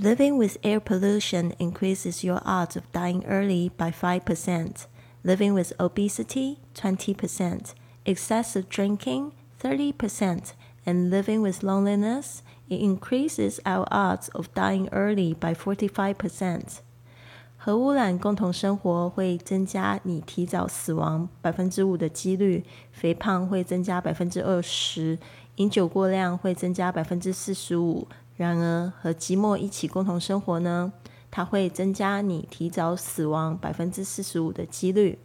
Living with air pollution increases your odds of dying early by 5%. Living with obesity, 20%. Excessive drinking, 30%. And living with loneliness, it increases our odds of dying early by 45%. 核污染共同生活会增加你提早死亡百分之五的几率，肥胖会增加百分之二十，饮酒过量会增加百分之四十五。 然而，和寂寞一起共同生活呢？它会增加你提早死亡百分之四十五的几率。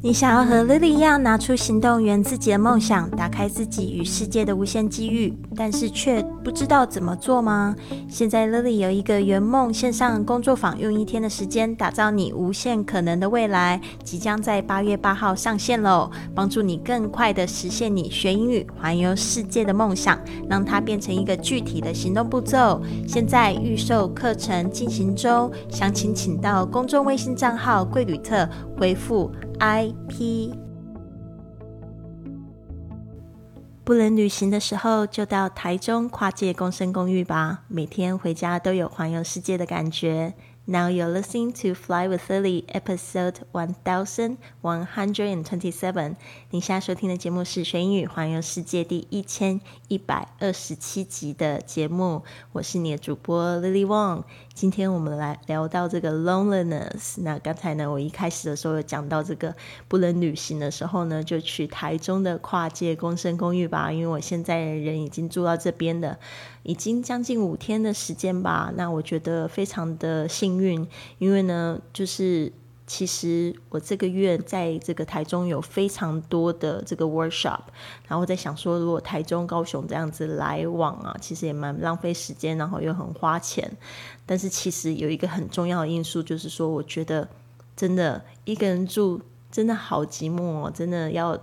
你想要和 Lily 一样拿出行动，圆自己的梦想，打开自己与世界的无限机遇，但是却不知道怎么做吗？现在 Lily 有一个圆梦线上工作坊，用一天的时间打造你无限可能的未来，即将在八月八号上线喽！帮助你更快的实现你学英语环游世界的梦想，让它变成一个具体的行动步骤。现在预售课程进行中，详情请到公众微信账号“贵旅特”回复。I P，不能旅行的时候，就到台中跨界共生公寓吧。每天回家都有环游世界的感觉。Now you're listening to Fly with Lily, episode one thousand one hundred and twenty-seven。你现在收听的节目是《学英语环游世界》第一千一百二十七集的节目。我是你的主播 Lily Wong。今天我们来聊到这个 loneliness。那刚才呢，我一开始的时候有讲到这个不能旅行的时候呢，就去台中的跨界共生公寓吧。因为我现在人已经住到这边的。已经将近五天的时间吧，那我觉得非常的幸运，因为呢，就是其实我这个月在这个台中有非常多的这个 workshop，然后在想说，如果台中、高雄这样子来往啊，其实也蛮浪费时间，然后又很花钱。但是其实有一个很重要的因素，就是说，我觉得真的一个人住真的好寂寞，哦，真的要。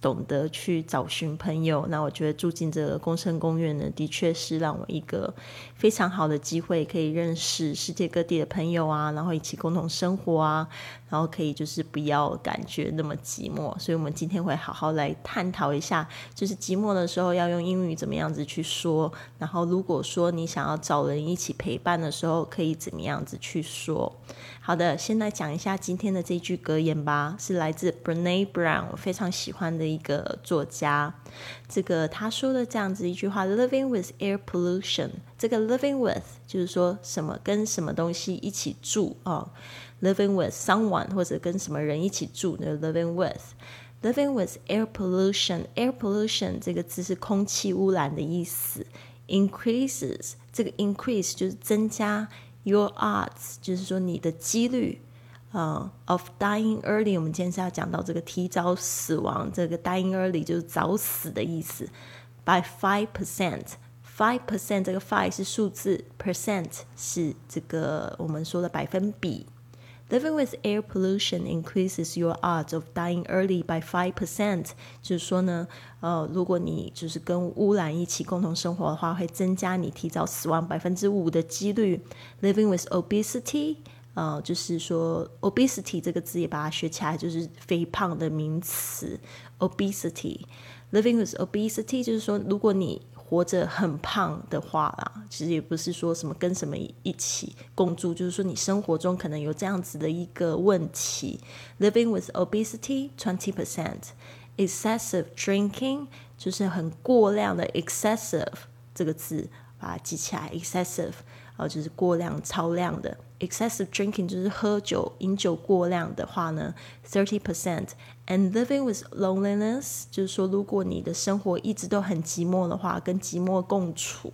懂得去找寻朋友，那我觉得住进这个工生公园呢，的确是让我一个非常好的机会，可以认识世界各地的朋友啊，然后一起共同生活啊，然后可以就是不要感觉那么寂寞。所以，我们今天会好好来探讨一下，就是寂寞的时候要用英语怎么样子去说，然后如果说你想要找人一起陪伴的时候，可以怎么样子去说。好的，先来讲一下今天的这句格言吧，是来自 Brene Brown，我非常喜欢的一个作家。这个他说的这样子一句话：“Living with air pollution。”这个 “living with” 就是说什么跟什么东西一起住啊？“Living with someone” 或者跟什么人一起住的 “living with”，“living with air pollution”，“air pollution” 这个字是空气污染的意思。“increases” 这个 “increase” 就是增加。Your odds 就是说你的几率，呃，of dying early。我们今天是要讲到这个提早死亡，这个 dying early 就是早死的意思。By five percent，five percent 这个 five 是数字，percent 是这个我们说的百分比。Living with air pollution increases your odds of dying early by five percent。就是说呢，呃，如果你就是跟污染一起共同生活的话，会增加你提早死亡百分之五的几率。Living with obesity，呃，就是说 obesity 这个字也把它学起来，就是肥胖的名词。Obesity，living with obesity 就是说，如果你活着很胖的话啦，其实也不是说什么跟什么一起共住，就是说你生活中可能有这样子的一个问题。Living with obesity, twenty percent. Excessive drinking 就是很过量的 excessive 这个字，把它记起来。Excessive 啊，就是过量、超量的。Excessive drinking 就是喝酒、饮酒过量的话呢，thirty percent。And living with loneliness 就是说，如果你的生活一直都很寂寞的话，跟寂寞共处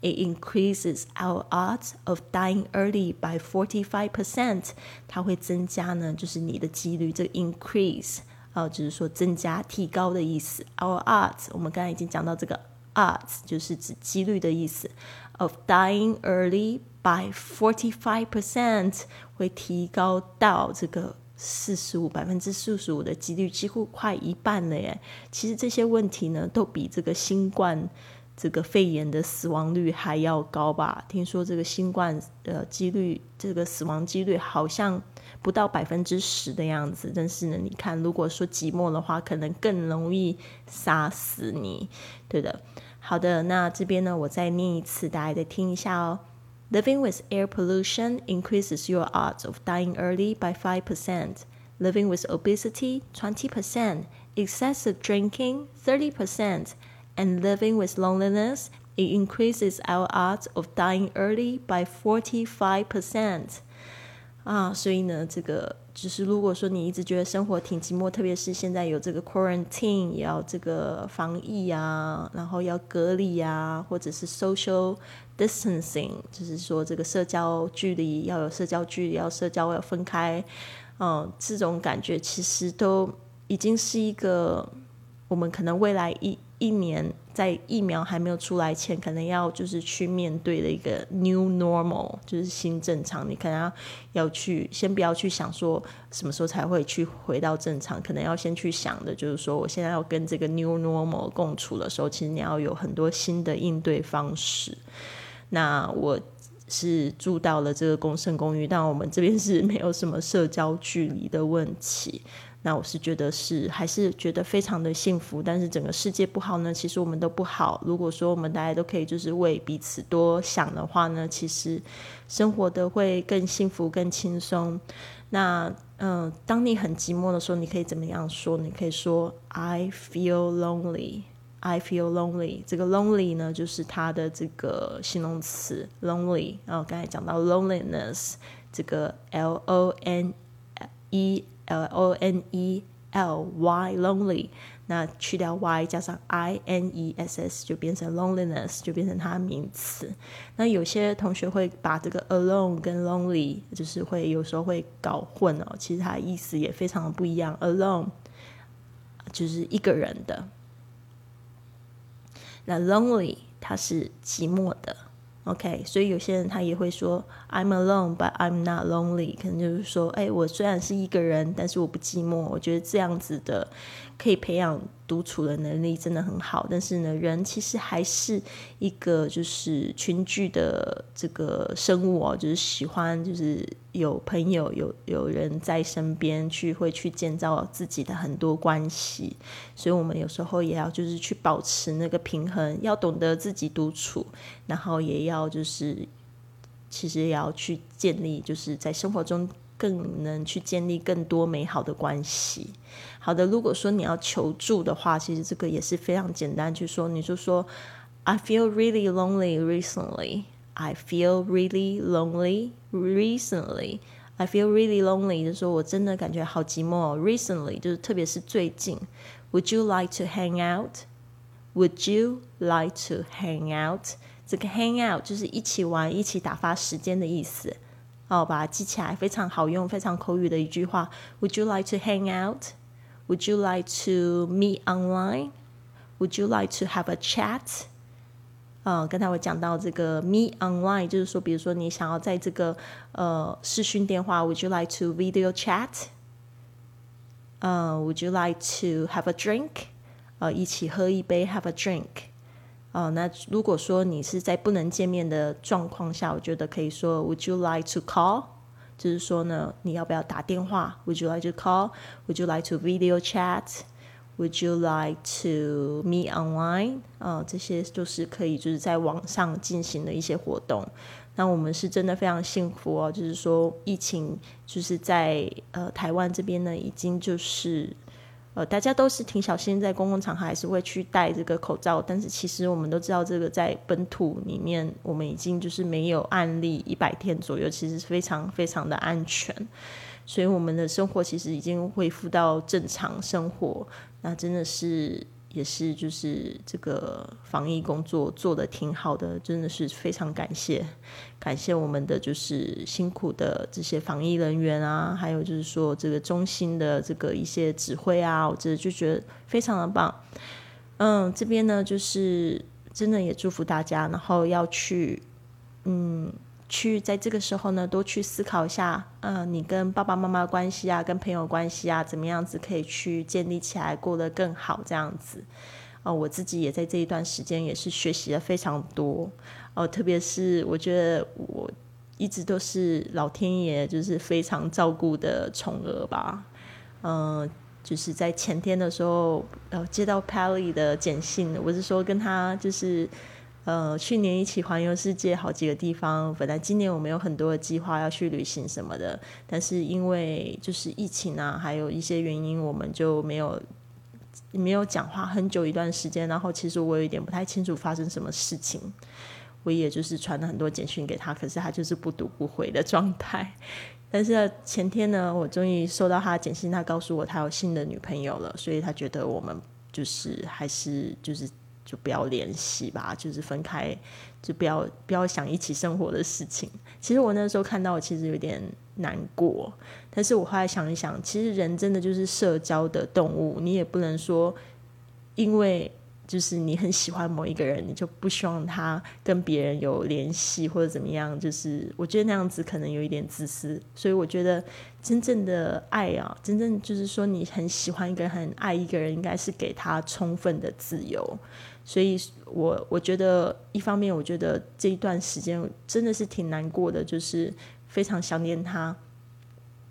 ，it increases our odds of dying early by forty five percent。它会增加呢，就是你的几率。这个 increase 啊，就是说增加、提高的意思。Our odds，我们刚才已经讲到这个 odds 就是指几率的意思。Of dying early by forty five percent 会提高到这个。四十五百分之四十五的几率，几乎快一半了耶。其实这些问题呢，都比这个新冠这个肺炎的死亡率还要高吧？听说这个新冠呃几率，这个死亡几率好像不到百分之十的样子。但是呢，你看，如果说寂寞的话，可能更容易杀死你，对的。好的，那这边呢，我再念一次，大家再听一下哦。Living with air pollution increases your odds of dying early by 5%. Living with obesity, 20%. Excessive drinking, 30%. And living with loneliness, it increases our odds of dying early by 45%. 啊，所以呢，这个就是如果说你一直觉得生活挺寂寞，特别是现在有这个 quarantine，也要这个防疫啊，然后要隔离啊，或者是 social distancing，就是说这个社交距离要有社交距离，要社交要分开，嗯，这种感觉其实都已经是一个我们可能未来一。一年在疫苗还没有出来前，可能要就是去面对的一个 new normal，就是新正常。你可能要要去先不要去想说什么时候才会去回到正常，可能要先去想的就是说，我现在要跟这个 new normal 共处的时候，其实你要有很多新的应对方式。那我是住到了这个公生公寓，但我们这边是没有什么社交距离的问题。那我是觉得是还是觉得非常的幸福，但是整个世界不好呢，其实我们都不好。如果说我们大家都可以就是为彼此多想的话呢，其实生活的会更幸福、更轻松。那嗯，当你很寂寞的时候，你可以怎么样说？你可以说 "I feel lonely, I feel lonely"。这个 "lonely" 呢，就是它的这个形容词 "lonely"。然后刚才讲到 "loneliness"，这个 "l o n e"。L O N E L Y lonely，那去掉 Y 加上 I N E S S 就变成 loneliness，就变成它名词。那有些同学会把这个 alone 跟 lonely 就是会有时候会搞混哦，其实它意思也非常的不一样。alone 就是一个人的，那 lonely 它是寂寞的。OK，所以有些人他也会说 I'm alone, but I'm not lonely。可能就是说，哎，我虽然是一个人，但是我不寂寞。我觉得这样子的可以培养。独处的能力真的很好，但是呢，人其实还是一个就是群聚的这个生物哦，就是喜欢就是有朋友有有人在身边去会去建造自己的很多关系，所以我们有时候也要就是去保持那个平衡，要懂得自己独处，然后也要就是其实也要去建立就是在生活中。更能去建立更多美好的关系。好的，如果说你要求助的话，其实这个也是非常简单，去说你就说，I feel really lonely recently. I feel really lonely recently. I feel really lonely，就是说我真的感觉好寂寞。Recently 就是特别是最近。Would you like to hang out? Would you like to hang out? 这个 hang out 就是一起玩、一起打发时间的意思。哦，把它记起来，非常好用，非常口语的一句话。Would you like to hang out? Would you like to meet online? Would you like to have a chat? 呃，刚才我讲到这个 me online，就是说，比如说你想要在这个呃视讯电话，Would you like to video chat? 呃，Would you like to have a drink? 呃，一起喝一杯，have a drink。哦，那如果说你是在不能见面的状况下，我觉得可以说 Would you like to call？就是说呢，你要不要打电话？Would you like to call？Would you like to video chat？Would you like to meet online？啊，这些就是可以就是在网上进行的一些活动。那我们是真的非常幸福哦，就是说疫情就是在呃台湾这边呢，已经就是。呃，大家都是挺小心，在公共场合还是会去戴这个口罩。但是其实我们都知道，这个在本土里面，我们已经就是没有案例一百天左右，其实非常非常的安全。所以我们的生活其实已经恢复到正常生活，那真的是。也是，就是这个防疫工作做的挺好的，真的是非常感谢，感谢我们的就是辛苦的这些防疫人员啊，还有就是说这个中心的这个一些指挥啊，我真的就觉得非常的棒。嗯，这边呢就是真的也祝福大家，然后要去，嗯。去在这个时候呢，多去思考一下，嗯，你跟爸爸妈妈关系啊，跟朋友关系啊，怎么样子可以去建立起来，过得更好这样子。哦，我自己也在这一段时间也是学习了非常多。哦，特别是我觉得我一直都是老天爷就是非常照顾的宠儿吧。嗯，就是在前天的时候，呃，接到 Pally 的简信，我是说跟他就是。呃，去年一起环游世界好几个地方。本来今年我们有很多的计划要去旅行什么的，但是因为就是疫情啊，还有一些原因，我们就没有没有讲话很久一段时间。然后其实我有一点不太清楚发生什么事情，我也就是传了很多简讯给他，可是他就是不读不回的状态。但是前天呢，我终于收到他的简讯，他告诉我他有新的女朋友了，所以他觉得我们就是还是就是。就不要联系吧，就是分开，就不要不要想一起生活的事情。其实我那时候看到，我其实有点难过。但是我后来想一想，其实人真的就是社交的动物，你也不能说因为。就是你很喜欢某一个人，你就不希望他跟别人有联系或者怎么样。就是我觉得那样子可能有一点自私，所以我觉得真正的爱啊，真正就是说你很喜欢一个人、很爱一个人，应该是给他充分的自由。所以，我我觉得一方面，我觉得这一段时间真的是挺难过的，就是非常想念他，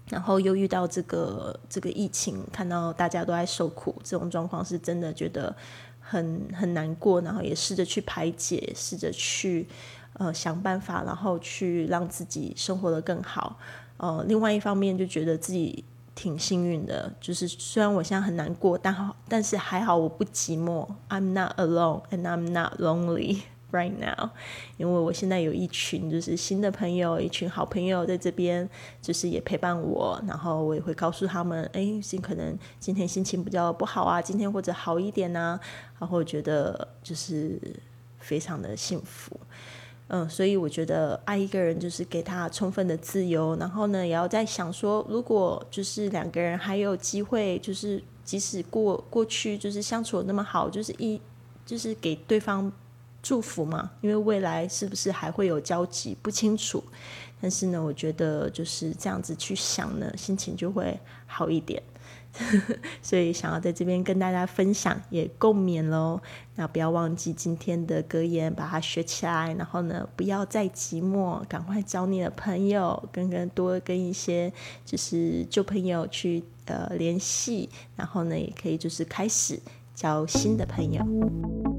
然后又遇到这个这个疫情，看到大家都在受苦，这种状况是真的觉得。很很难过，然后也试着去排解，试着去呃想办法，然后去让自己生活的更好。呃，另外一方面就觉得自己挺幸运的，就是虽然我现在很难过，但好，但是还好我不寂寞。I'm not alone and I'm not lonely. Right now，因为我现在有一群就是新的朋友，一群好朋友在这边，就是也陪伴我，然后我也会告诉他们，哎，尽可能今天心情比较不好啊，今天或者好一点呐，然后觉得就是非常的幸福，嗯，所以我觉得爱一个人就是给他充分的自由，然后呢，也要在想说，如果就是两个人还有机会，就是即使过过去就是相处那么好，就是一就是给对方。祝福嘛，因为未来是不是还会有交集不清楚，但是呢，我觉得就是这样子去想呢，心情就会好一点。所以想要在这边跟大家分享，也共勉喽。那不要忘记今天的格言，把它学起来。然后呢，不要再寂寞，赶快找你的朋友，跟跟多跟一些就是旧朋友去呃联系。然后呢，也可以就是开始交新的朋友。